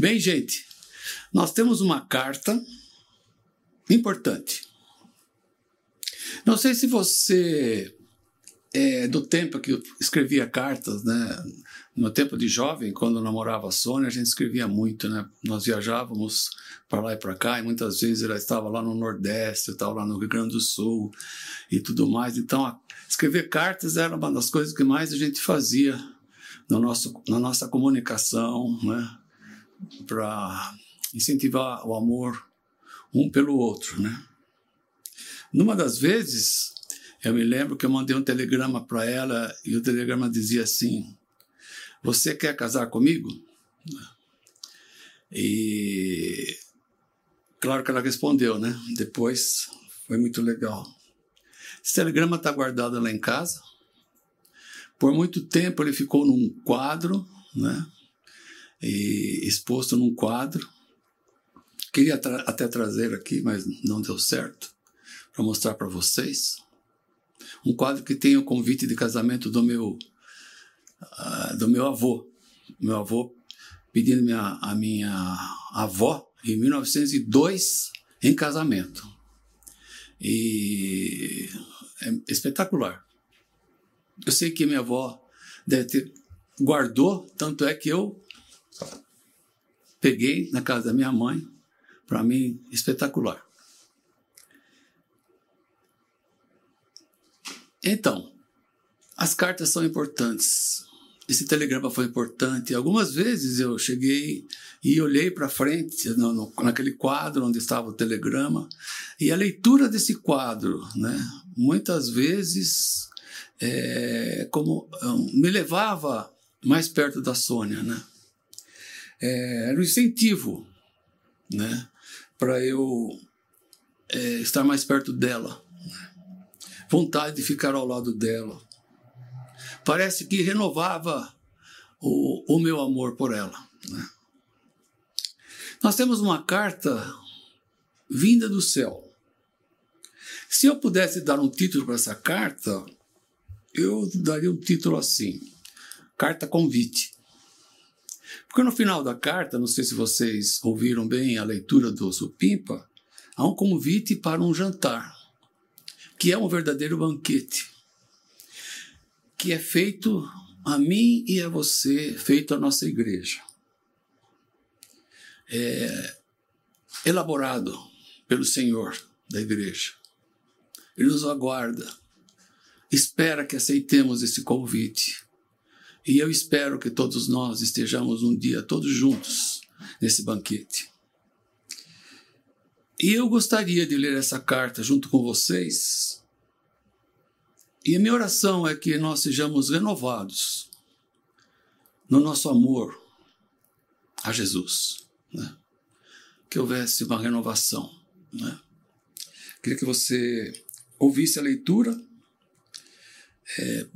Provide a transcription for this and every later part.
Bem, gente, nós temos uma carta importante. Não sei se você é do tempo que eu escrevia cartas, né? No tempo de jovem, quando eu namorava a Sônia, a gente escrevia muito, né? Nós viajávamos para lá e para cá e muitas vezes ela estava lá no Nordeste, eu estava lá no Rio Grande do Sul e tudo mais. Então, escrever cartas era uma das coisas que mais a gente fazia no nosso, na nossa comunicação, né? Para incentivar o amor um pelo outro, né? Numa das vezes, eu me lembro que eu mandei um telegrama para ela e o telegrama dizia assim: Você quer casar comigo? E claro que ela respondeu, né? Depois foi muito legal. Esse telegrama está guardado lá em casa. Por muito tempo ele ficou num quadro, né? E exposto num quadro. Queria tra até trazer aqui, mas não deu certo para mostrar para vocês. Um quadro que tem o convite de casamento do meu uh, do meu avô. Meu avô pedindo minha, a minha avó em 1902 em casamento. E é espetacular. Eu sei que minha avó deve ter guardou, tanto é que eu peguei na casa da minha mãe, para mim espetacular. Então, as cartas são importantes. Esse telegrama foi importante. Algumas vezes eu cheguei e olhei para frente, no, no, naquele quadro onde estava o telegrama, e a leitura desse quadro, né, muitas vezes, é, como me levava mais perto da Sônia, né? É, era um incentivo, né, para eu é, estar mais perto dela vontade de ficar ao lado dela. Parece que renovava o, o meu amor por ela. Né? Nós temos uma carta vinda do céu. Se eu pudesse dar um título para essa carta, eu daria um título assim: Carta Convite. Porque no final da carta, não sei se vocês ouviram bem a leitura do Supimpa, há um convite para um jantar que é um verdadeiro banquete, que é feito a mim e a você, feito à nossa igreja. É elaborado pelo Senhor da igreja. Ele nos aguarda, espera que aceitemos esse convite. E eu espero que todos nós estejamos um dia todos juntos nesse banquete. E eu gostaria de ler essa carta junto com vocês. E a minha oração é que nós sejamos renovados no nosso amor a Jesus. Né? Que houvesse uma renovação. Né? Queria que você ouvisse a leitura é,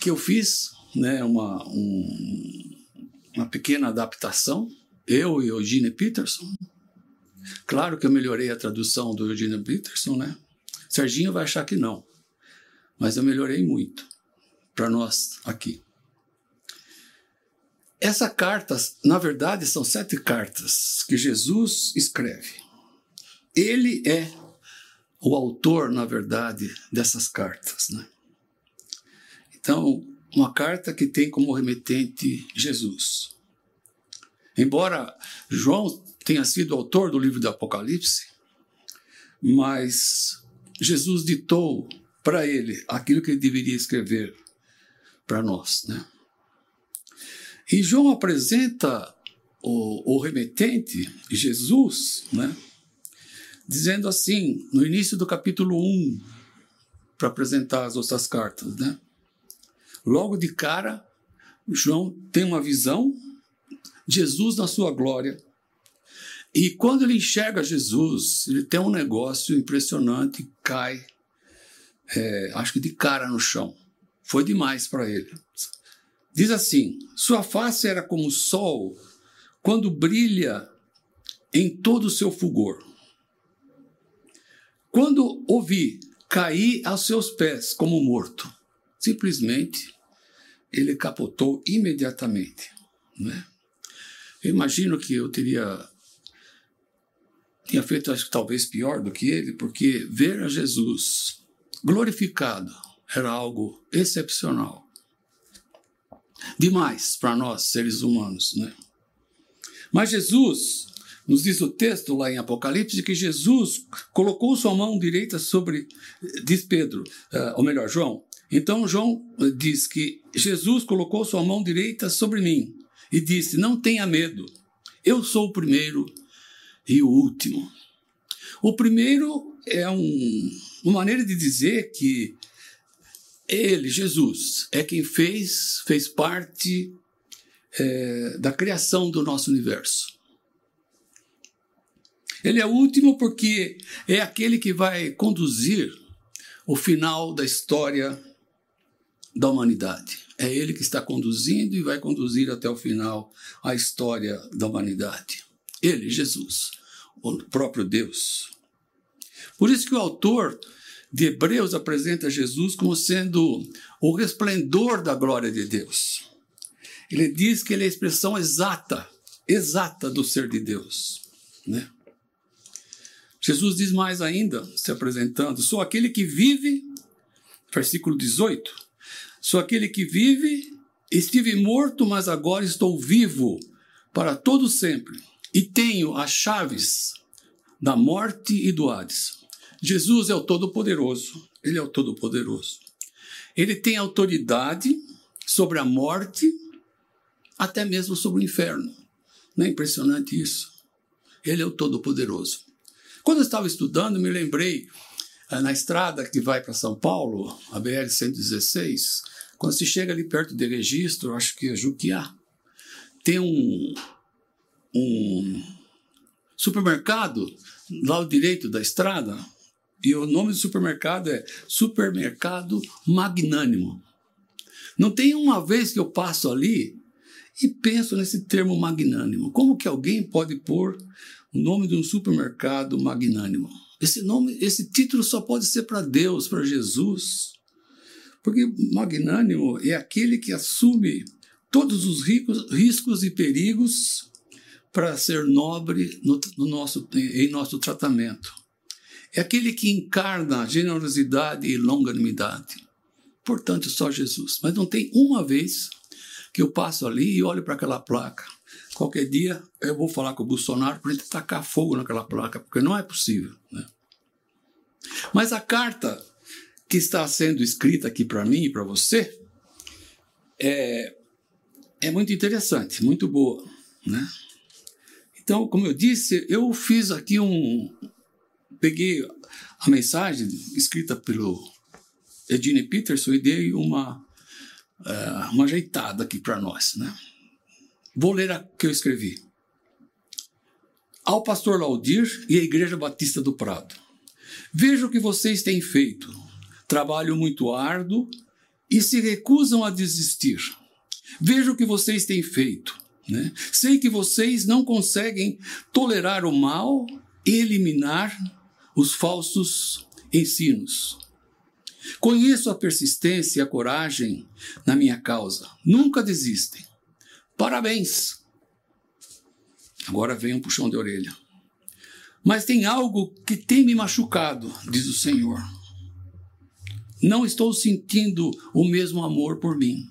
que eu fiz, né, uma, um, uma pequena adaptação, eu e Eugene Peterson, Claro que eu melhorei a tradução do Eugene Peterson, né? Serginho vai achar que não, mas eu melhorei muito para nós aqui. Essa carta, na verdade, são sete cartas que Jesus escreve. Ele é o autor, na verdade, dessas cartas. Né? Então, uma carta que tem como remetente Jesus. Embora João tenha sido autor do livro do Apocalipse, mas Jesus ditou para ele aquilo que ele deveria escrever para nós. Né? E João apresenta o, o remetente, Jesus, né? dizendo assim, no início do capítulo 1, para apresentar as outras cartas. Né? Logo de cara, João tem uma visão, Jesus na sua glória, e quando ele enxerga Jesus, ele tem um negócio impressionante, cai, é, acho que de cara no chão. Foi demais para ele. Diz assim: Sua face era como o sol quando brilha em todo o seu fulgor. Quando ouvi, caí aos seus pés como morto. Simplesmente, ele capotou imediatamente. Né? Eu imagino que eu teria tinha feito acho que talvez pior do que ele, porque ver a Jesus glorificado era algo excepcional. Demais para nós, seres humanos, né? Mas Jesus, nos diz o texto lá em Apocalipse, que Jesus colocou sua mão direita sobre, diz Pedro, uh, ou melhor, João. Então João diz que Jesus colocou sua mão direita sobre mim e disse: Não tenha medo, eu sou o primeiro e o último. O primeiro é um, uma maneira de dizer que ele, Jesus, é quem fez, fez parte é, da criação do nosso universo. Ele é o último porque é aquele que vai conduzir o final da história da humanidade. É ele que está conduzindo e vai conduzir até o final a história da humanidade. Ele, Jesus o próprio Deus. Por isso que o autor de Hebreus apresenta Jesus como sendo o resplendor da glória de Deus. Ele diz que ele é a expressão exata, exata do ser de Deus, né? Jesus diz mais ainda, se apresentando: sou aquele que vive, versículo 18, sou aquele que vive, estive morto, mas agora estou vivo para todo sempre e tenho as chaves da morte e do Hades. Jesus é o Todo-Poderoso, ele é o Todo-Poderoso. Ele tem autoridade sobre a morte, até mesmo sobre o inferno. Não é impressionante isso? Ele é o Todo-Poderoso. Quando eu estava estudando, me lembrei na estrada que vai para São Paulo, a BR-116, quando se chega ali perto de registro, acho que é Juquiá, tem um, um supermercado lá ao direito da estrada, e o nome do supermercado é Supermercado Magnânimo. Não tem uma vez que eu passo ali e penso nesse termo magnânimo. Como que alguém pode pôr o nome de um supermercado magnânimo? Esse nome, esse título só pode ser para Deus, para Jesus. Porque magnânimo é aquele que assume todos os ricos, riscos e perigos para ser nobre no, no nosso, em nosso tratamento. É aquele que encarna generosidade e longanimidade. Portanto, só Jesus. Mas não tem uma vez que eu passo ali e olho para aquela placa. Qualquer dia eu vou falar com o Bolsonaro para ele tacar fogo naquela placa, porque não é possível. Né? Mas a carta que está sendo escrita aqui para mim e para você é, é muito interessante, muito boa. Né? Então, como eu disse, eu fiz aqui um. Peguei a mensagem escrita pelo Edine Peterson e dei uma, uh, uma ajeitada aqui para nós. Né? Vou ler a que eu escrevi. Ao pastor Laudir e à Igreja Batista do Prado. Vejo o que vocês têm feito. Trabalho muito árduo e se recusam a desistir. Vejo o que vocês têm feito né? Sei que vocês não conseguem tolerar o mal e eliminar os falsos ensinos. Conheço a persistência e a coragem na minha causa. Nunca desistem. Parabéns! Agora vem um puxão de orelha. Mas tem algo que tem me machucado, diz o Senhor. Não estou sentindo o mesmo amor por mim.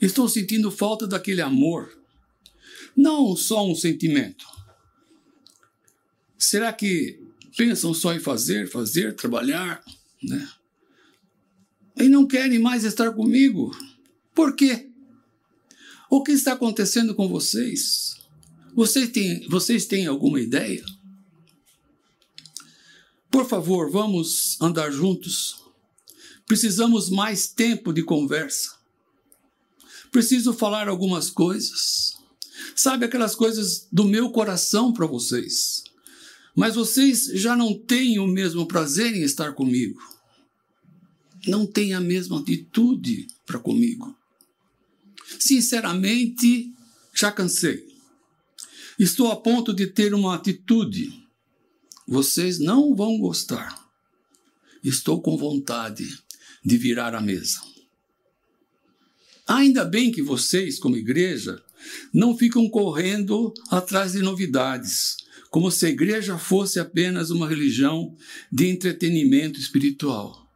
Estou sentindo falta daquele amor. Não só um sentimento. Será que pensam só em fazer, fazer, trabalhar, né? E não querem mais estar comigo? Por quê? O que está acontecendo com vocês? Vocês têm, vocês têm alguma ideia? Por favor, vamos andar juntos. Precisamos mais tempo de conversa preciso falar algumas coisas. Sabe aquelas coisas do meu coração para vocês. Mas vocês já não têm o mesmo prazer em estar comigo. Não têm a mesma atitude para comigo. Sinceramente, já cansei. Estou a ponto de ter uma atitude. Vocês não vão gostar. Estou com vontade de virar a mesa. Ainda bem que vocês, como igreja, não ficam correndo atrás de novidades, como se a igreja fosse apenas uma religião de entretenimento espiritual.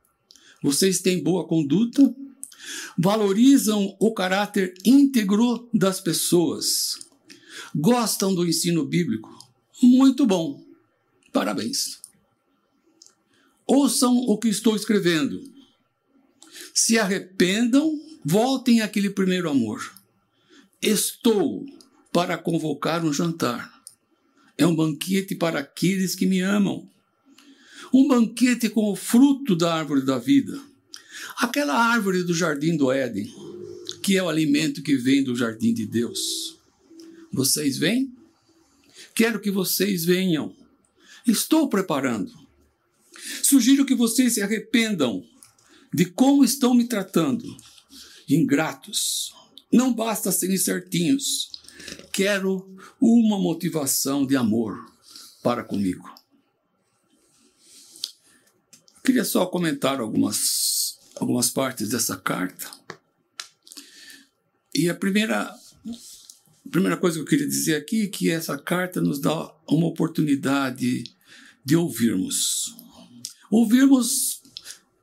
Vocês têm boa conduta, valorizam o caráter íntegro das pessoas, gostam do ensino bíblico. Muito bom. Parabéns. Ouçam o que estou escrevendo. Se arrependam, voltem àquele primeiro amor. Estou para convocar um jantar. É um banquete para aqueles que me amam. Um banquete com o fruto da árvore da vida. Aquela árvore do jardim do Éden, que é o alimento que vem do jardim de Deus. Vocês vêm? Quero que vocês venham. Estou preparando. Sugiro que vocês se arrependam de como estão me tratando. Ingratos. Não basta serem certinhos. Quero uma motivação de amor para comigo. Queria só comentar algumas, algumas partes dessa carta. E a primeira, a primeira coisa que eu queria dizer aqui é que essa carta nos dá uma oportunidade de ouvirmos. Ouvirmos,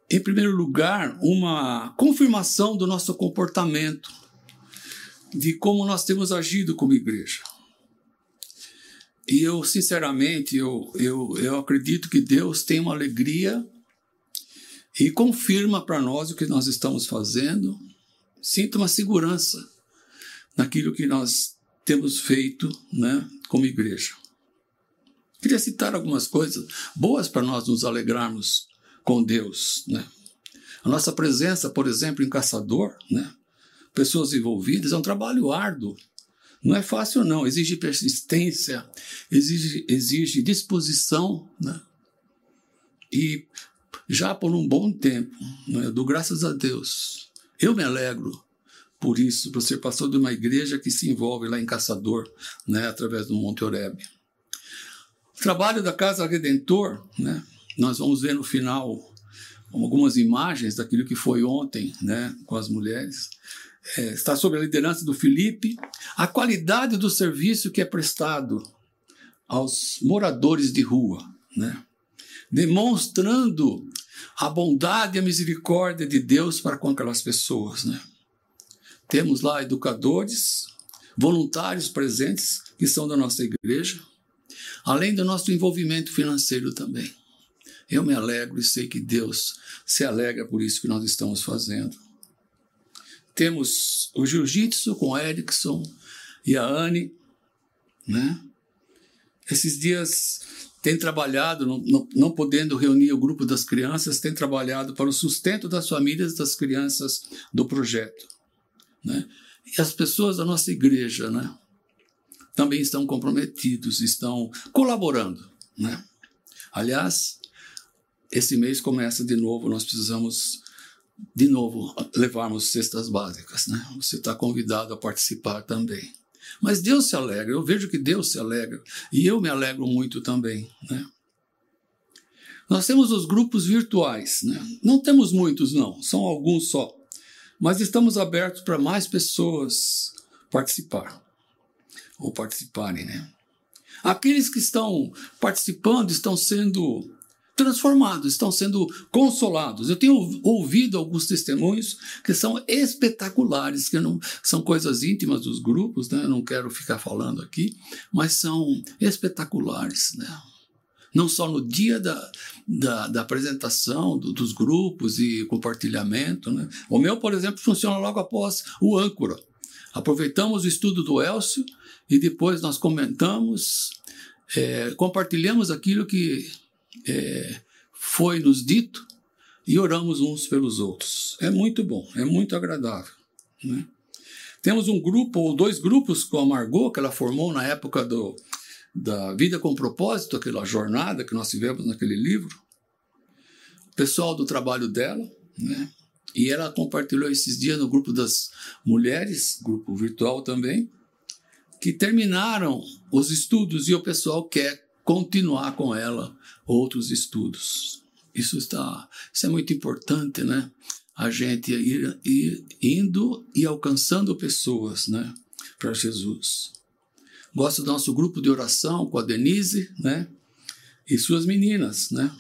em primeiro lugar, uma confirmação do nosso comportamento de como nós temos agido como igreja. E eu, sinceramente, eu, eu, eu acredito que Deus tem uma alegria e confirma para nós o que nós estamos fazendo. Sinto uma segurança naquilo que nós temos feito né, como igreja. Queria citar algumas coisas boas para nós nos alegrarmos com Deus. Né? A nossa presença, por exemplo, em Caçador, né? pessoas envolvidas, é um trabalho árduo. Não é fácil, não. Exige persistência, exige, exige disposição. Né? E já por um bom tempo, né, eu dou graças a Deus. Eu me alegro por isso, por ser pastor de uma igreja que se envolve lá em Caçador, né, através do Monte Oreb. O trabalho da Casa Redentor, né, nós vamos ver no final algumas imagens daquilo que foi ontem né, com as mulheres é, está sob a liderança do Felipe, a qualidade do serviço que é prestado aos moradores de rua, né? Demonstrando a bondade e a misericórdia de Deus para com aquelas pessoas. Né? Temos lá educadores, voluntários presentes que são da nossa igreja, além do nosso envolvimento financeiro também. Eu me alegro e sei que Deus se alegra por isso que nós estamos fazendo. Temos o jiu-jitsu com o Erickson e a Anne, né? Esses dias tem trabalhado, não, não, não, podendo reunir o grupo das crianças, tem trabalhado para o sustento das famílias das crianças do projeto. Né? E as pessoas da nossa igreja né, também estão comprometidos, estão colaborando. Né? Aliás, esse mês começa de novo, nós precisamos de novo, levarmos cestas básicas. Né? Você está convidado a participar também. Mas Deus se alegra, eu vejo que Deus se alegra e eu me alegro muito também. Né? Nós temos os grupos virtuais, né? não temos muitos, não, são alguns só, mas estamos abertos para mais pessoas participar ou participarem. Né? Aqueles que estão participando estão sendo transformados, estão sendo consolados. Eu tenho ouvido alguns testemunhos que são espetaculares, que não são coisas íntimas dos grupos, né? Eu não quero ficar falando aqui, mas são espetaculares, né? Não só no dia da, da, da apresentação do, dos grupos e compartilhamento. Né? O meu, por exemplo, funciona logo após o âncora. Aproveitamos o estudo do Elcio e depois nós comentamos, é, compartilhamos aquilo que é, foi nos dito e oramos uns pelos outros. É muito bom, é muito agradável. Né? Temos um grupo ou dois grupos com a Margot, que ela formou na época do, da Vida com Propósito, aquela jornada que nós tivemos naquele livro. O pessoal do trabalho dela, né? E ela compartilhou esses dias no grupo das mulheres, grupo virtual também, que terminaram os estudos e o pessoal quer continuar com ela outros estudos. Isso está, isso é muito importante, né? A gente ir, ir indo e alcançando pessoas, né? para Jesus. Gosto do nosso grupo de oração com a Denise, né? E suas meninas, né?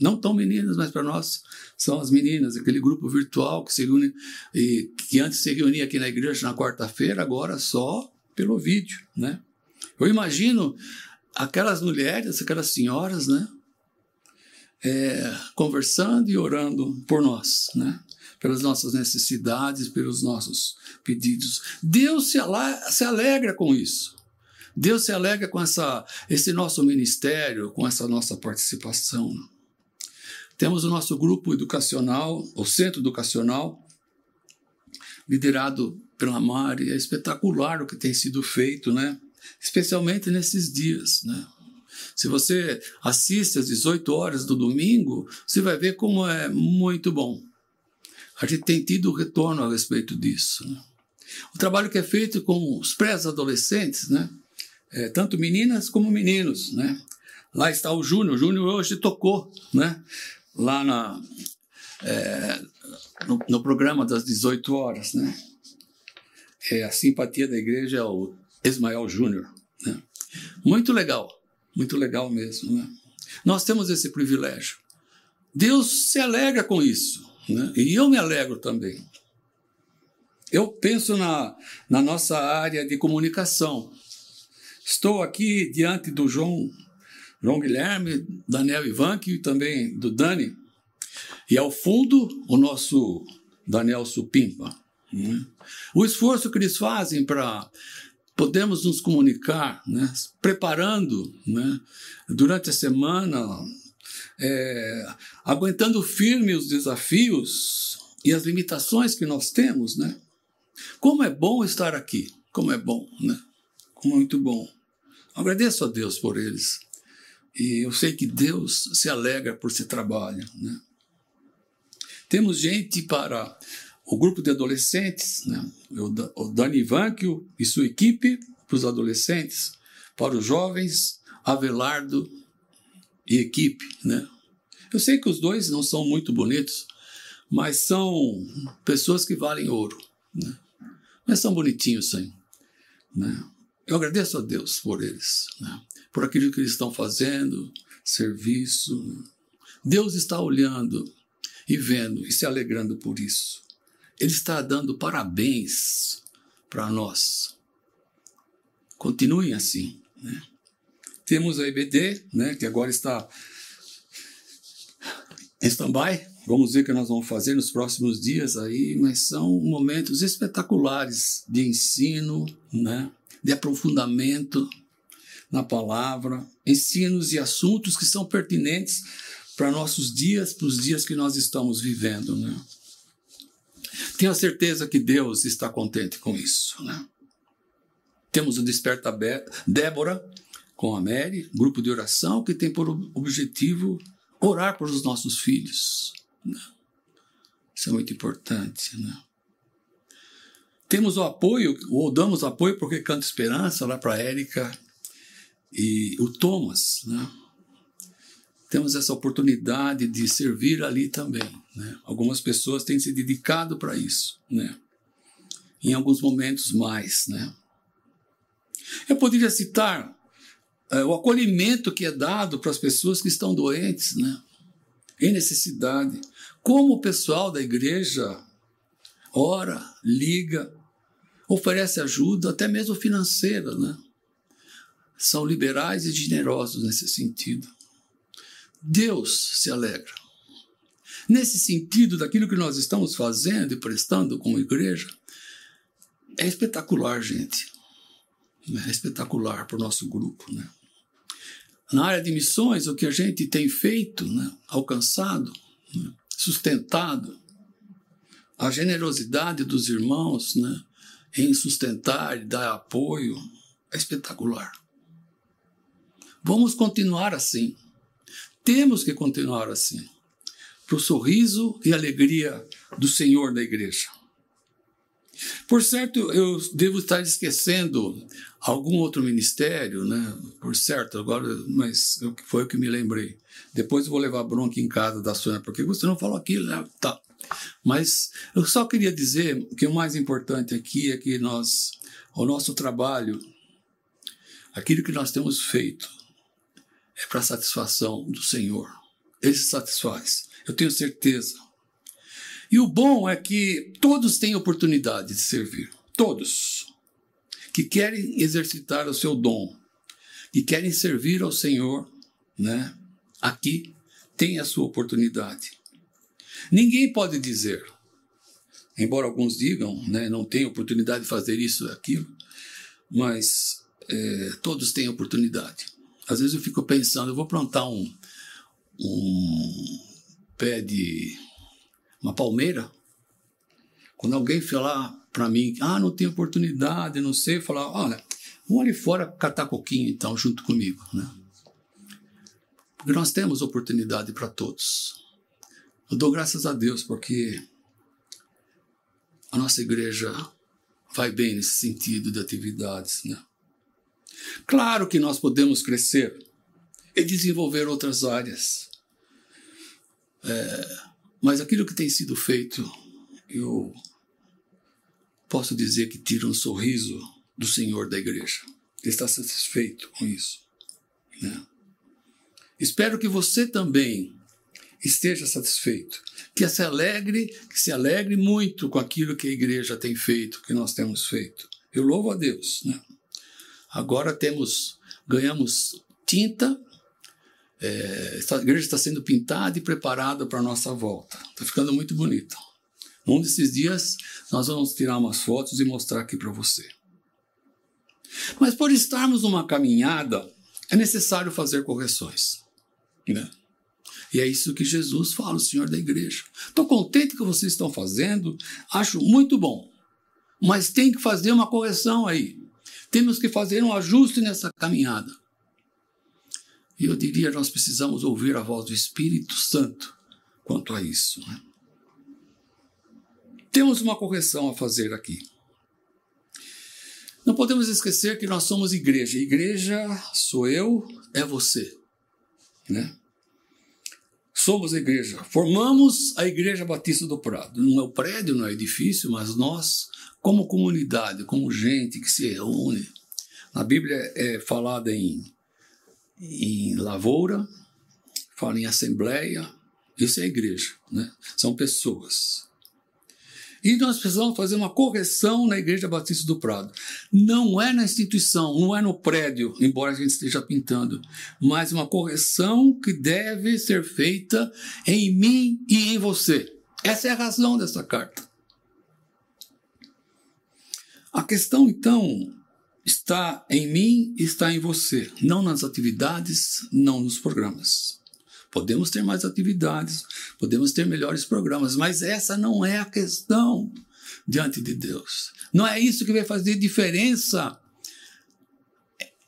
Não tão meninas, mas para nós são as meninas, aquele grupo virtual que se reúne, e, que antes se reunia aqui na igreja na quarta-feira, agora só pelo vídeo, né? Eu imagino aquelas mulheres, aquelas senhoras, né? É, conversando e orando por nós, né? Pelas nossas necessidades, pelos nossos pedidos. Deus se, se alegra com isso. Deus se alegra com essa, esse nosso ministério, com essa nossa participação. Temos o nosso grupo educacional, o centro educacional, liderado pela Mari. É espetacular o que tem sido feito, né? Especialmente nesses dias, né? Se você assiste às 18 horas do domingo, você vai ver como é muito bom. A gente tem tido retorno a respeito disso. Né? O trabalho que é feito com os pré-adolescentes, né? É, tanto meninas como meninos, né? Lá está o Júnior. O Júnior hoje tocou, né? lá na, é, no, no, programa das 18 horas, né? É, a simpatia da igreja é o Ismael Júnior. Né? Muito legal, muito legal mesmo. Né? Nós temos esse privilégio. Deus se alegra com isso, né? e eu me alegro também. Eu penso na, na nossa área de comunicação. Estou aqui diante do João João Guilherme, Daniel Ivanque e também do Dani. E ao fundo, o nosso Daniel Supimpa. Né? O esforço que eles fazem para podermos nos comunicar, né? preparando né? durante a semana, é, aguentando firme os desafios e as limitações que nós temos. Né? Como é bom estar aqui, como é bom, né? como muito bom. Agradeço a Deus por eles. E eu sei que Deus se alegra por esse trabalho. Né? Temos gente para o grupo de adolescentes, né? o Dani Vanquio e sua equipe para os adolescentes, para os jovens, Avelardo e equipe. Né? Eu sei que os dois não são muito bonitos, mas são pessoas que valem ouro. Né? Mas são bonitinhos, sim. Né? Eu agradeço a Deus por eles. Né? por aquilo que eles estão fazendo, serviço. Deus está olhando e vendo e se alegrando por isso. Ele está dando parabéns para nós. Continuem assim. Né? Temos a EBD, né, que agora está em stand-by. Vamos ver o que nós vamos fazer nos próximos dias aí, mas são momentos espetaculares de ensino, né, de aprofundamento na palavra, ensinos e assuntos que são pertinentes para nossos dias, para os dias que nós estamos vivendo. Né? Tenho a certeza que Deus está contente com isso. Né? Temos o Desperta Débora com a Mary, grupo de oração que tem por objetivo orar por os nossos filhos. Né? Isso é muito importante. Né? Temos o apoio, ou damos apoio porque canta esperança lá para a Érica e o Thomas, né? Temos essa oportunidade de servir ali também, né? Algumas pessoas têm se dedicado para isso, né? Em alguns momentos mais, né? Eu poderia citar é, o acolhimento que é dado para as pessoas que estão doentes, né? Em necessidade. Como o pessoal da igreja ora, liga, oferece ajuda, até mesmo financeira, né? são liberais e generosos nesse sentido. Deus se alegra. Nesse sentido, daquilo que nós estamos fazendo e prestando como igreja, é espetacular, gente. É espetacular para o nosso grupo. Né? Na área de missões, o que a gente tem feito, né? alcançado, né? sustentado, a generosidade dos irmãos né? em sustentar e dar apoio é espetacular. Vamos continuar assim. Temos que continuar assim. Para o sorriso e alegria do Senhor da igreja. Por certo, eu devo estar esquecendo algum outro ministério, né? Por certo, agora, mas foi o que me lembrei. Depois eu vou levar bronca em casa da Sônia, porque você não falou aquilo, né? Tá. Mas eu só queria dizer que o mais importante aqui é que nós o nosso trabalho, aquilo que nós temos feito, é para a satisfação do Senhor. Ele se satisfaz, eu tenho certeza. E o bom é que todos têm oportunidade de servir. Todos. Que querem exercitar o seu dom, que querem servir ao Senhor, né? Aqui tem a sua oportunidade. Ninguém pode dizer, embora alguns digam, né, não tem oportunidade de fazer isso ou aquilo, mas é, todos têm oportunidade. Às vezes eu fico pensando, eu vou plantar um, um pé de uma palmeira. Quando alguém falar para mim, ah, não tem oportunidade, não sei, falar, olha, vamos ali fora catar coquinho então, junto comigo, né? Porque nós temos oportunidade para todos. Eu dou graças a Deus porque a nossa igreja vai bem nesse sentido de atividades, né? Claro que nós podemos crescer e desenvolver outras áreas. É, mas aquilo que tem sido feito, eu posso dizer que tira um sorriso do Senhor da igreja. Ele está satisfeito com isso. Né? Espero que você também esteja satisfeito, que se alegre, que se alegre muito com aquilo que a igreja tem feito, que nós temos feito. Eu louvo a Deus. Né? Agora temos, ganhamos tinta é, a igreja está sendo pintada e preparada para a nossa volta. Está ficando muito bonita. Num desses dias, nós vamos tirar umas fotos e mostrar aqui para você. Mas por estarmos numa caminhada, é necessário fazer correções. Né? E é isso que Jesus fala, o Senhor da igreja. Estou contente que vocês estão fazendo, acho muito bom. Mas tem que fazer uma correção aí. Temos que fazer um ajuste nessa caminhada. E eu diria, nós precisamos ouvir a voz do Espírito Santo quanto a isso. Né? Temos uma correção a fazer aqui. Não podemos esquecer que nós somos igreja. Igreja sou eu, é você. Né? Somos a igreja. Formamos a Igreja Batista do Prado. Não é o prédio, não é o edifício, mas nós, como comunidade, como gente que se reúne. Na Bíblia é falada em em lavoura, fala em assembleia, isso é igreja, né? são pessoas. E nós precisamos fazer uma correção na Igreja Batista do Prado. Não é na instituição, não é no prédio, embora a gente esteja pintando, mas uma correção que deve ser feita em mim e em você. Essa é a razão dessa carta. A questão, então, está em mim e está em você, não nas atividades, não nos programas. Podemos ter mais atividades, podemos ter melhores programas, mas essa não é a questão diante de Deus. Não é isso que vai fazer diferença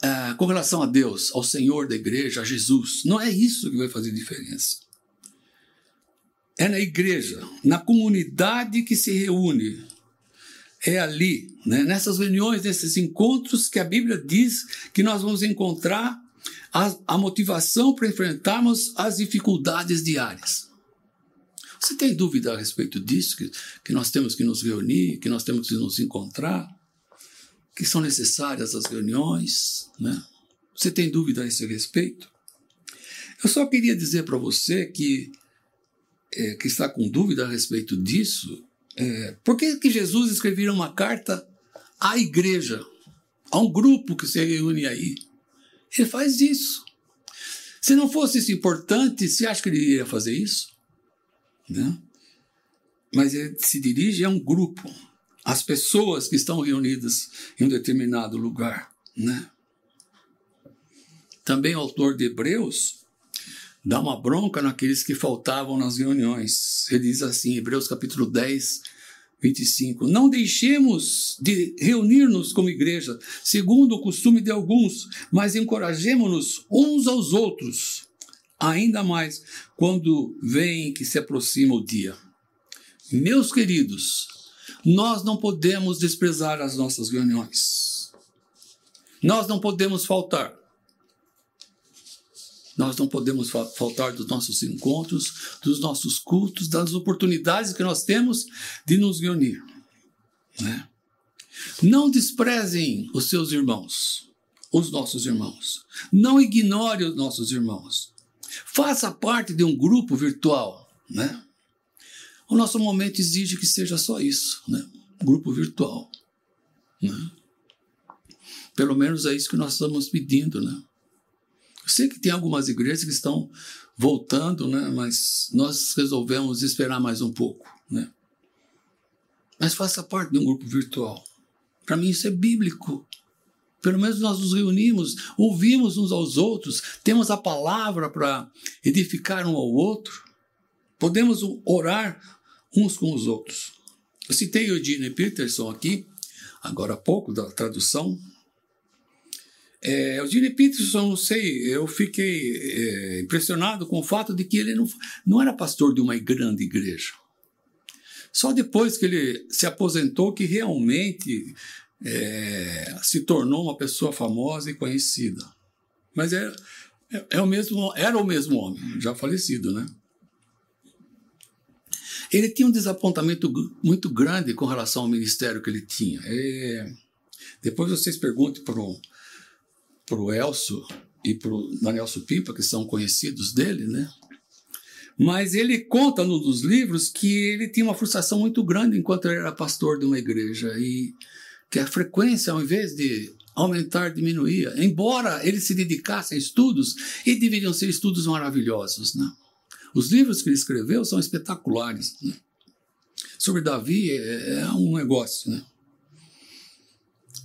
é, com relação a Deus, ao Senhor da igreja, a Jesus. Não é isso que vai fazer diferença. É na igreja, na comunidade que se reúne, é ali, né, nessas reuniões, nesses encontros, que a Bíblia diz que nós vamos encontrar a, a motivação para enfrentarmos as dificuldades diárias. Você tem dúvida a respeito disso? Que, que nós temos que nos reunir, que nós temos que nos encontrar, que são necessárias as reuniões? Né? Você tem dúvida a esse respeito? Eu só queria dizer para você que, é, que está com dúvida a respeito disso, é, por que, que Jesus escrevia uma carta à igreja, a um grupo que se reúne aí? Ele faz isso. Se não fosse isso importante, você acha que ele iria fazer isso? Né? Mas ele se dirige a um grupo, às pessoas que estão reunidas em um determinado lugar. Né? Também o autor de Hebreus dá uma bronca naqueles que faltavam nas reuniões. Ele diz assim, Hebreus capítulo 10, 25: Não deixemos de reunir-nos como igreja, segundo o costume de alguns, mas encorajemos-nos uns aos outros, ainda mais quando veem que se aproxima o dia. Meus queridos, nós não podemos desprezar as nossas reuniões. Nós não podemos faltar. Nós não podemos faltar dos nossos encontros, dos nossos cultos, das oportunidades que nós temos de nos reunir. Né? Não desprezem os seus irmãos, os nossos irmãos. Não ignore os nossos irmãos. Faça parte de um grupo virtual, né? O nosso momento exige que seja só isso, né? Grupo virtual, né? Pelo menos é isso que nós estamos pedindo, né? Eu sei que tem algumas igrejas que estão voltando, né? Mas nós resolvemos esperar mais um pouco, né? Mas faça parte de um grupo virtual. Para mim isso é bíblico. Pelo menos nós nos reunimos, ouvimos uns aos outros, temos a palavra para edificar um ao outro, podemos orar uns com os outros. Eu citei o Eugene Peterson aqui, agora há pouco, da tradução. É, o Gene Peterson, não sei, eu fiquei é, impressionado com o fato de que ele não, não era pastor de uma grande igreja. Só depois que ele se aposentou que realmente é, se tornou uma pessoa famosa e conhecida. Mas é, é, é, o mesmo, era o mesmo homem, já falecido, né? Ele tinha um desapontamento muito grande com relação ao ministério que ele tinha. É, depois vocês perguntem para o pro Elcio e para o Daniel que são conhecidos dele, né? Mas ele conta num dos livros que ele tinha uma frustração muito grande enquanto ele era pastor de uma igreja e que a frequência, ao invés de aumentar, diminuía. Embora ele se dedicasse a estudos, e deveriam ser estudos maravilhosos. Né? Os livros que ele escreveu são espetaculares. Né? Sobre Davi é, é um negócio. Né?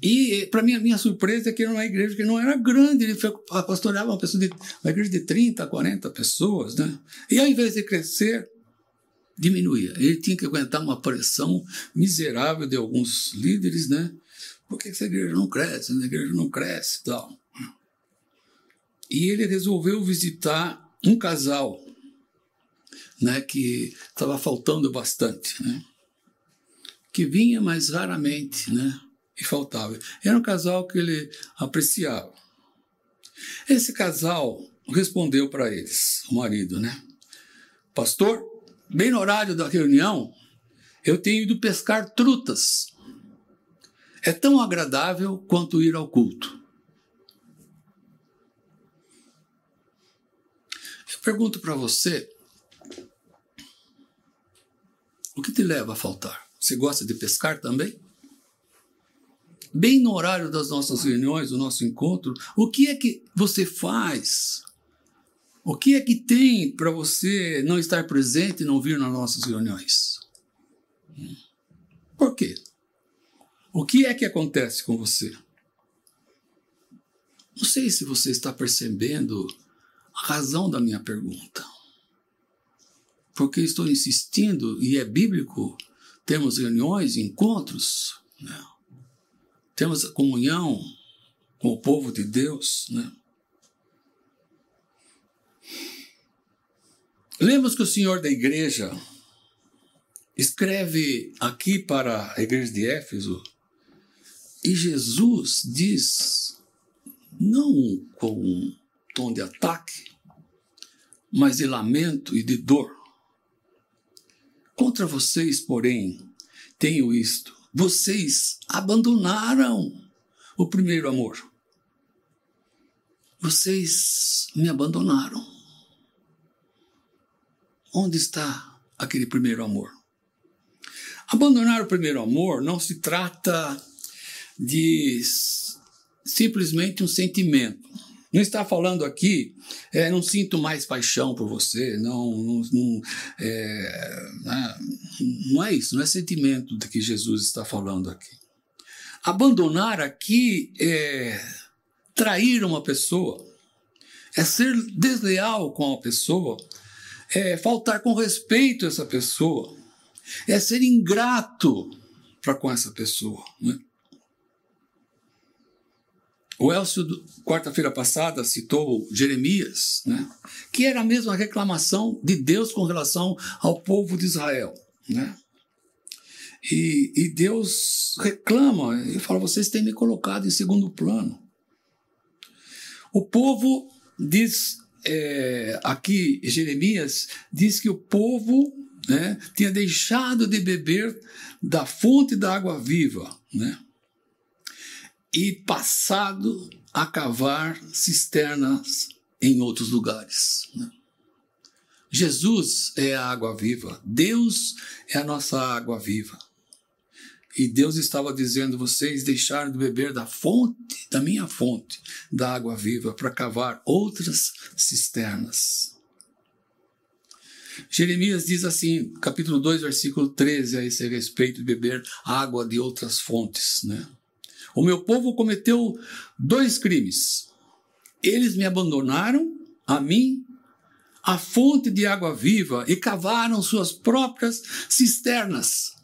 E, para mim, a minha surpresa é que era uma igreja que não era grande, ele pastoreava uma, pessoa de, uma igreja de 30, 40 pessoas. Né? E ao invés de crescer, diminuía. Ele tinha que aguentar uma pressão miserável de alguns líderes, né? Por que essa igreja não cresce? A igreja não cresce e tal. E ele resolveu visitar um casal né, que estava faltando bastante, né? que vinha mais raramente né, e faltava. Era um casal que ele apreciava. Esse casal respondeu para eles, o marido, né? Pastor, bem no horário da reunião, eu tenho ido pescar trutas. É tão agradável quanto ir ao culto. Eu pergunto para você: o que te leva a faltar? Você gosta de pescar também? Bem no horário das nossas reuniões, do nosso encontro, o que é que você faz o que é que tem para você não estar presente e não vir nas nossas reuniões? Por quê? O que é que acontece com você? Não sei se você está percebendo a razão da minha pergunta. Porque estou insistindo, e é bíblico, temos reuniões, encontros, né? Temos comunhão com o povo de Deus, né? Lemos que o senhor da igreja escreve aqui para a igreja de Éfeso e Jesus diz, não com um tom de ataque, mas de lamento e de dor. Contra vocês, porém, tenho isto: vocês abandonaram o primeiro amor. Vocês me abandonaram. Onde está aquele primeiro amor? Abandonar o primeiro amor não se trata de simplesmente um sentimento. Não está falando aqui, é, não sinto mais paixão por você, não, não, não, é, né, não é isso, não é sentimento de que Jesus está falando aqui. Abandonar aqui é trair uma pessoa, é ser desleal com a pessoa, é faltar com respeito a essa pessoa, é ser ingrato para com essa pessoa. Né? O Elcio, quarta-feira passada, citou Jeremias, né? que era a mesma reclamação de Deus com relação ao povo de Israel. Né? E, e Deus reclama, e fala: vocês têm me colocado em segundo plano. O povo diz é, aqui Jeremias diz que o povo né, tinha deixado de beber da fonte da água viva. Né? E passado a cavar cisternas em outros lugares. Né? Jesus é a água viva, Deus é a nossa água viva. E Deus estava dizendo: vocês deixaram de beber da fonte, da minha fonte, da água viva, para cavar outras cisternas. Jeremias diz assim, capítulo 2, versículo 13, a esse respeito de beber água de outras fontes. Né? O meu povo cometeu dois crimes. Eles me abandonaram, a mim, a fonte de água viva, e cavaram suas próprias cisternas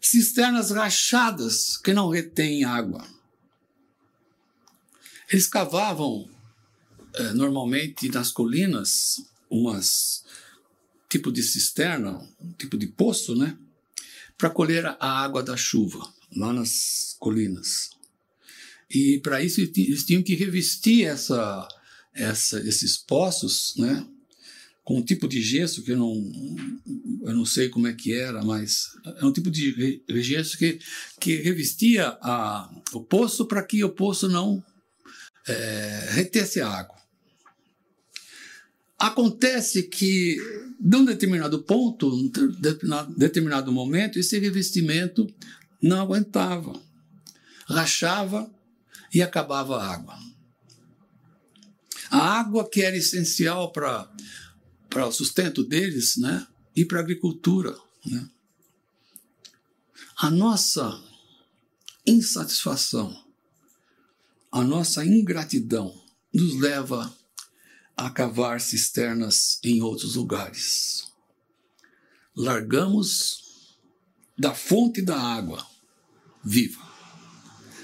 cisternas rachadas que não retêm água. Eles cavavam eh, normalmente nas colinas umas tipo de cisterna, um tipo de poço, né, para colher a água da chuva lá nas colinas. E para isso eles tinham que revestir essa, essa, esses poços, né, com um tipo de gesso que eu não, eu não sei como é que era, mas é um tipo de gesso que, que revestia a, o poço para que o poço não é, retesse a água. Acontece que, de um determinado ponto, um determinado momento, esse revestimento não aguentava, rachava e acabava a água. A água que era essencial para para o sustento deles né, e para a agricultura. Né. A nossa insatisfação, a nossa ingratidão nos leva a cavar cisternas em outros lugares. Largamos da fonte da água viva.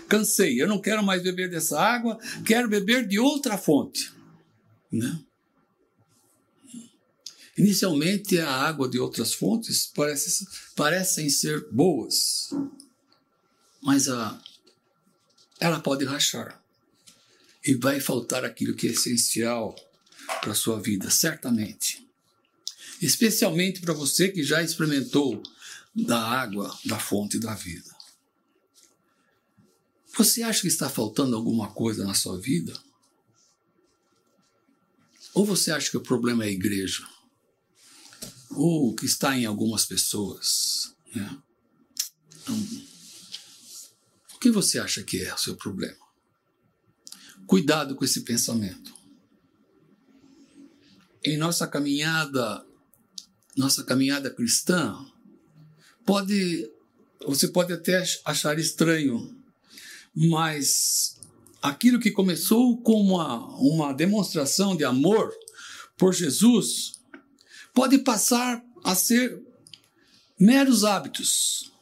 Cansei, eu não quero mais beber dessa água, quero beber de outra fonte. Né? Inicialmente, a água de outras fontes parece, parecem ser boas, mas a, ela pode rachar e vai faltar aquilo que é essencial para a sua vida, certamente. Especialmente para você que já experimentou da água da fonte da vida. Você acha que está faltando alguma coisa na sua vida? Ou você acha que o problema é a igreja? ou que está em algumas pessoas. Né? Então, o que você acha que é o seu problema? Cuidado com esse pensamento. Em nossa caminhada, nossa caminhada cristã, pode você pode até achar estranho, mas aquilo que começou como uma, uma demonstração de amor por Jesus pode passar a ser meros hábitos,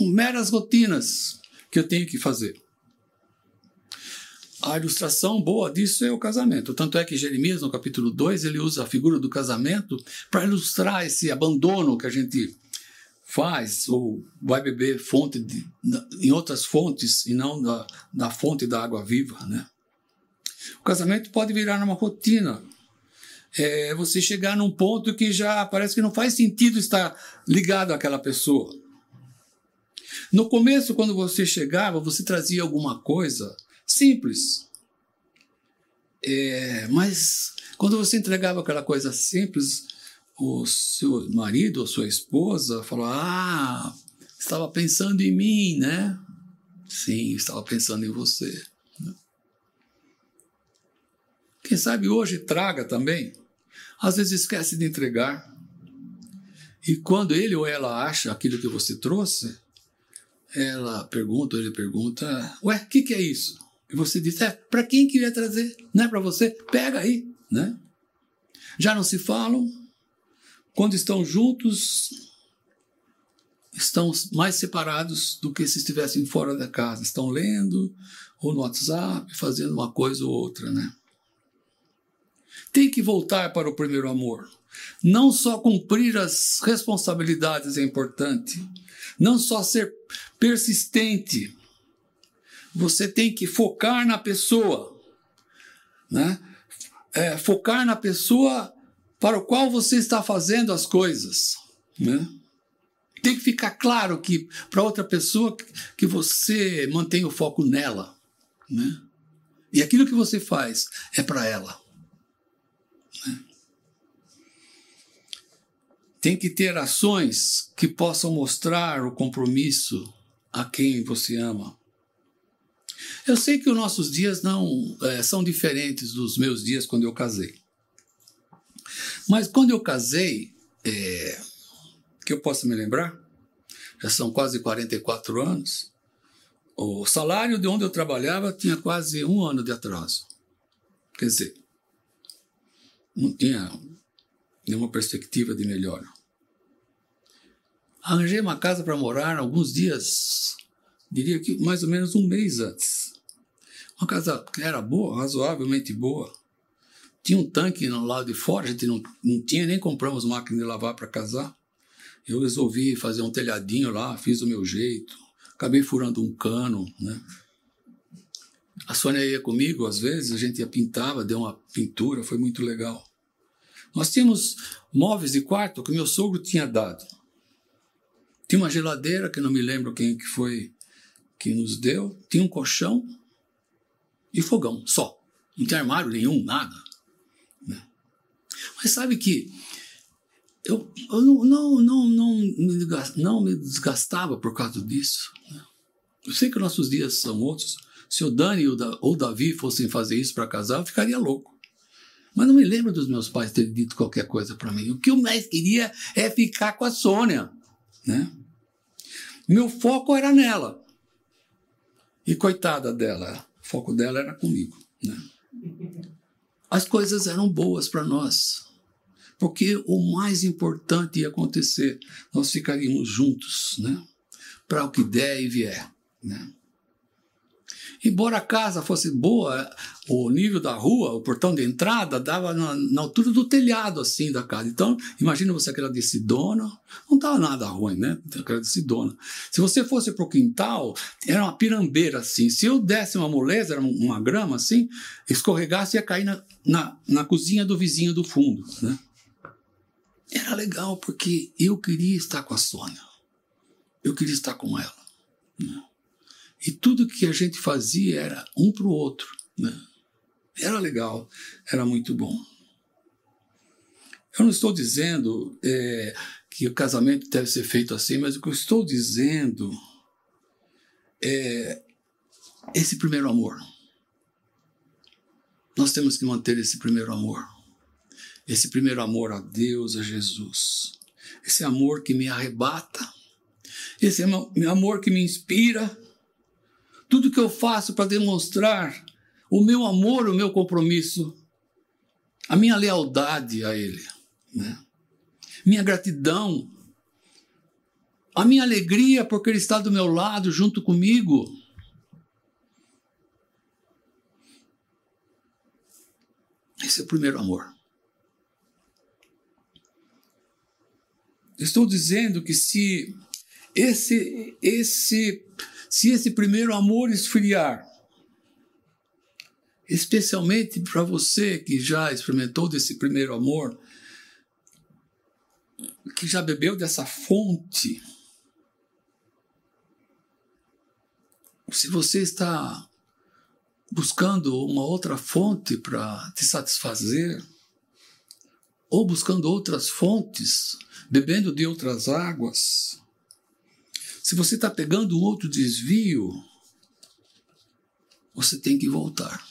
meras rotinas que eu tenho que fazer. A ilustração boa disso é o casamento. Tanto é que Jeremias, no capítulo 2, ele usa a figura do casamento para ilustrar esse abandono que a gente faz ou vai beber fonte de, em outras fontes e não da, da fonte da água viva. Né? O casamento pode virar uma rotina é você chegar num ponto que já parece que não faz sentido estar ligado àquela pessoa. No começo, quando você chegava, você trazia alguma coisa simples. É, mas quando você entregava aquela coisa simples, o seu marido ou sua esposa falou: Ah, estava pensando em mim, né? Sim, estava pensando em você. Quem sabe hoje traga também às vezes esquece de entregar. E quando ele ou ela acha aquilo que você trouxe, ela pergunta, ele pergunta: Ué, o que, que é isso? E você diz: É, para quem queria trazer? Não é para você? Pega aí, né? Já não se falam. Quando estão juntos, estão mais separados do que se estivessem fora da casa. Estão lendo, ou no WhatsApp, fazendo uma coisa ou outra, né? tem que voltar para o primeiro amor. Não só cumprir as responsabilidades é importante, não só ser persistente. Você tem que focar na pessoa, né? É, focar na pessoa para o qual você está fazendo as coisas, né? Tem que ficar claro que para outra pessoa que você mantém o foco nela, Né? E aquilo que você faz é para ela. Né? Tem que ter ações que possam mostrar o compromisso a quem você ama. Eu sei que os nossos dias não é, são diferentes dos meus dias quando eu casei. Mas quando eu casei, é, que eu posso me lembrar, já são quase 44 anos, o salário de onde eu trabalhava tinha quase um ano de atraso. Quer dizer, não tinha nenhuma perspectiva de melhora. Arranjei uma casa para morar alguns dias, diria que mais ou menos um mês antes. Uma casa que era boa, razoavelmente boa. Tinha um tanque no lado de fora, a gente não, não tinha, nem compramos máquina de lavar para casar. Eu resolvi fazer um telhadinho lá, fiz o meu jeito, acabei furando um cano, né? A Sônia ia comigo, às vezes, a gente ia pintava, deu uma pintura, foi muito legal. Nós tínhamos móveis de quarto que meu sogro tinha dado. Tinha uma geladeira, que não me lembro quem que foi que nos deu, tinha um colchão e fogão, só. Não tinha armário nenhum, nada. Mas sabe que eu, eu não, não, não, não, me não me desgastava por causa disso. Né? Eu sei que nossos dias são outros. Se o Dani ou o Davi fossem fazer isso para casar, eu ficaria louco. Mas não me lembro dos meus pais terem dito qualquer coisa para mim. O que eu mais queria é ficar com a Sônia. Né? Meu foco era nela. E coitada dela, o foco dela era comigo. Né? As coisas eram boas para nós porque o mais importante ia acontecer, nós ficaríamos juntos, né? Para o que der e vier, né? Embora a casa fosse boa, o nível da rua, o portão de entrada, dava na, na altura do telhado, assim, da casa. Então, imagina você aquela decidona, não estava nada ruim, né? Aquela decidona. Se você fosse para o quintal, era uma pirambeira, assim. Se eu desse uma moleza, era uma grama, assim, escorregasse, ia cair na, na, na cozinha do vizinho do fundo, né? Era legal porque eu queria estar com a Sônia. Eu queria estar com ela. Né? E tudo que a gente fazia era um para o outro. Né? Era legal, era muito bom. Eu não estou dizendo é, que o casamento deve ser feito assim, mas o que eu estou dizendo é esse primeiro amor. Nós temos que manter esse primeiro amor esse primeiro amor a Deus, a Jesus, esse amor que me arrebata, esse amor que me inspira, tudo que eu faço para demonstrar o meu amor, o meu compromisso, a minha lealdade a Ele, né? minha gratidão, a minha alegria porque Ele está do meu lado, junto comigo. Esse é o primeiro amor. Estou dizendo que se esse esse se esse primeiro amor esfriar, especialmente para você que já experimentou desse primeiro amor, que já bebeu dessa fonte, se você está buscando uma outra fonte para te satisfazer, ou buscando outras fontes, bebendo de outras águas, se você está pegando outro desvio, você tem que voltar.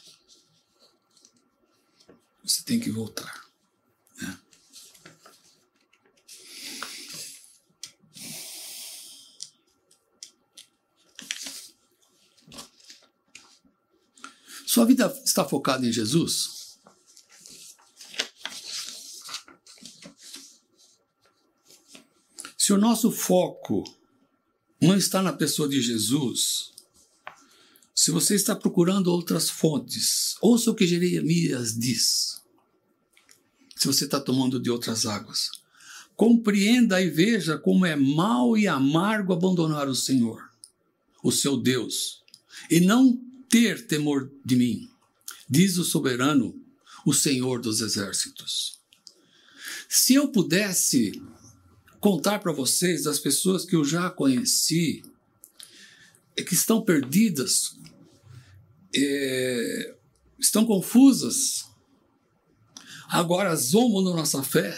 Você tem que voltar. Né? Sua vida está focada em Jesus? Se o nosso foco não está na pessoa de Jesus, se você está procurando outras fontes, ouça o que Jeremias diz. Se você está tomando de outras águas, compreenda e veja como é mau e amargo abandonar o Senhor, o seu Deus, e não ter temor de mim, diz o soberano, o Senhor dos exércitos. Se eu pudesse contar para vocês das pessoas que eu já conheci e que estão perdidas é, estão confusas, agora zombam da nossa fé,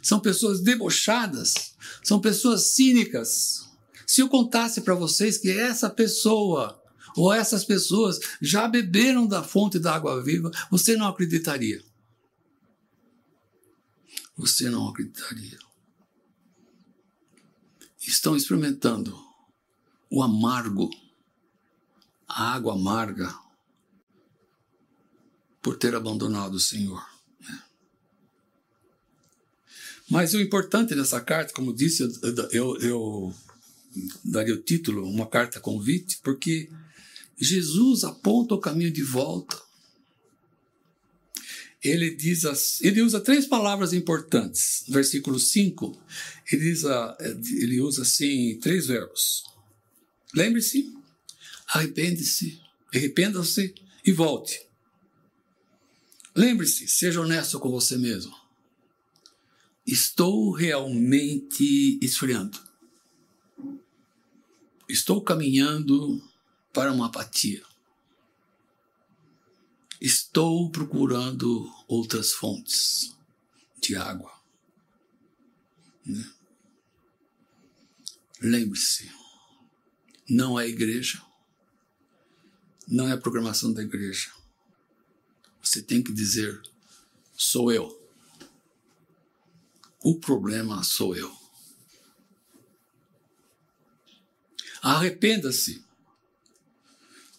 são pessoas debochadas, são pessoas cínicas. Se eu contasse para vocês que essa pessoa ou essas pessoas já beberam da fonte da água viva, você não acreditaria. Você não acreditaria. Estão experimentando o amargo, a água amarga, por ter abandonado o Senhor. Né? Mas o importante dessa carta, como disse, eu, eu, eu daria o título, uma carta convite, porque Jesus aponta o caminho de volta. Ele diz ele usa três palavras importantes. Versículo 5, ele, diz ele usa assim três verbos. Lembre-se, arrepende-se, arrependa-se e volte. Lembre-se, seja honesto com você mesmo. Estou realmente esfriando. Estou caminhando para uma apatia. Estou procurando outras fontes de água. Né? Lembre-se, não é igreja, não é a programação da igreja. Você tem que dizer: sou eu. O problema sou eu. Arrependa-se.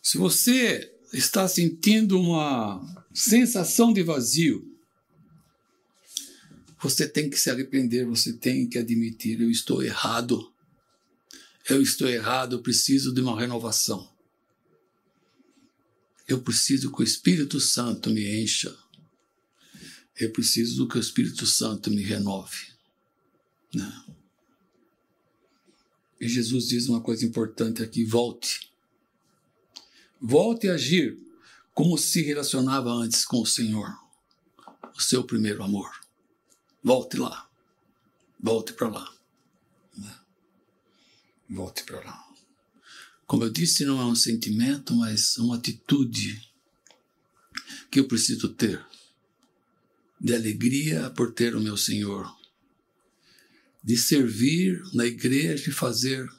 Se você está sentindo uma sensação de vazio, você tem que se arrepender, você tem que admitir: eu estou errado. Eu estou errado, eu preciso de uma renovação. Eu preciso que o Espírito Santo me encha. Eu preciso que o Espírito Santo me renove. Né? E Jesus diz uma coisa importante aqui: volte. Volte a agir como se relacionava antes com o Senhor, o seu primeiro amor. Volte lá. Volte para lá. Né? Volte para lá. Como eu disse, não é um sentimento, mas uma atitude que eu preciso ter de alegria por ter o meu Senhor, de servir na igreja e fazer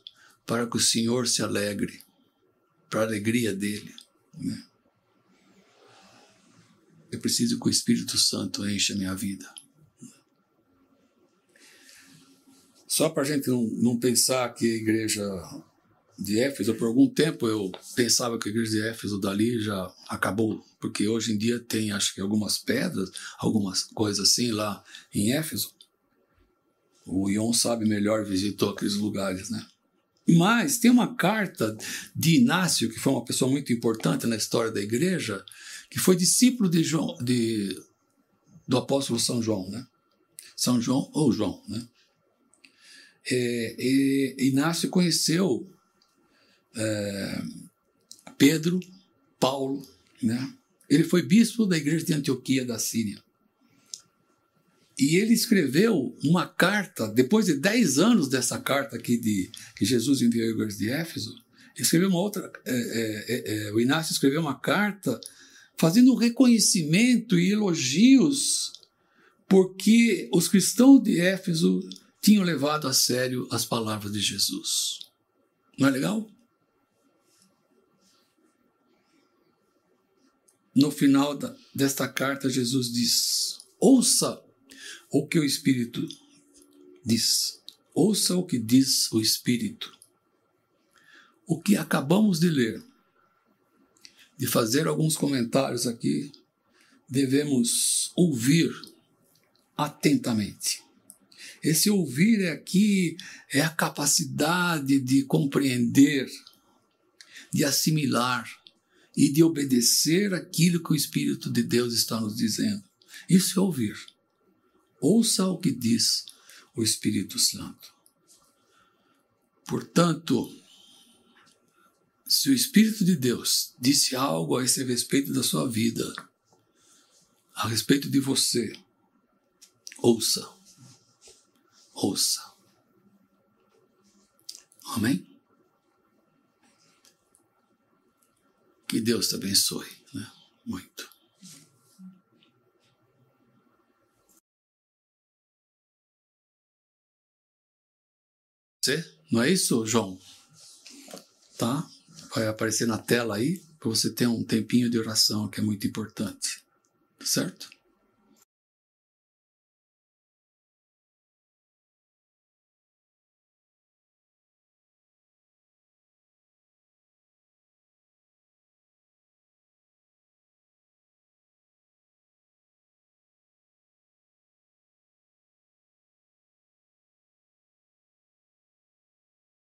para que o Senhor se alegre, para a alegria dele. Né? Eu preciso que o Espírito Santo encha minha vida. Só para a gente não, não pensar que a igreja de Éfeso, por algum tempo eu pensava que a igreja de Éfeso dali já acabou, porque hoje em dia tem acho que algumas pedras, algumas coisas assim lá em Éfeso. O Ion sabe melhor, visitou aqueles lugares, né? Mas tem uma carta de Inácio, que foi uma pessoa muito importante na história da igreja, que foi discípulo de João, de, do apóstolo São João, né? São João ou João, né? É, Inácio conheceu é, Pedro, Paulo, né? Ele foi bispo da igreja de Antioquia da Síria. E ele escreveu uma carta, depois de 10 anos dessa carta aqui de, que Jesus enviou à igreja de Éfeso, escreveu uma outra. É, é, é, o Inácio escreveu uma carta fazendo reconhecimento e elogios porque os cristãos de Éfeso tinham levado a sério as palavras de Jesus. Não é legal? no final da, desta carta, Jesus diz: ouça o que o Espírito diz. Ouça o que diz o Espírito. O que acabamos de ler, de fazer alguns comentários aqui, devemos ouvir atentamente. Esse ouvir é aqui é a capacidade de compreender, de assimilar, e de obedecer aquilo que o Espírito de Deus está nos dizendo. Isso é ouvir. Ouça o que diz o Espírito Santo. Portanto, se o Espírito de Deus disse algo a esse respeito da sua vida, a respeito de você, ouça. Ouça. Amém? Que Deus te abençoe né? muito. Você? Não é isso, João? Tá? Vai aparecer na tela aí para você ter um tempinho de oração que é muito importante. Certo?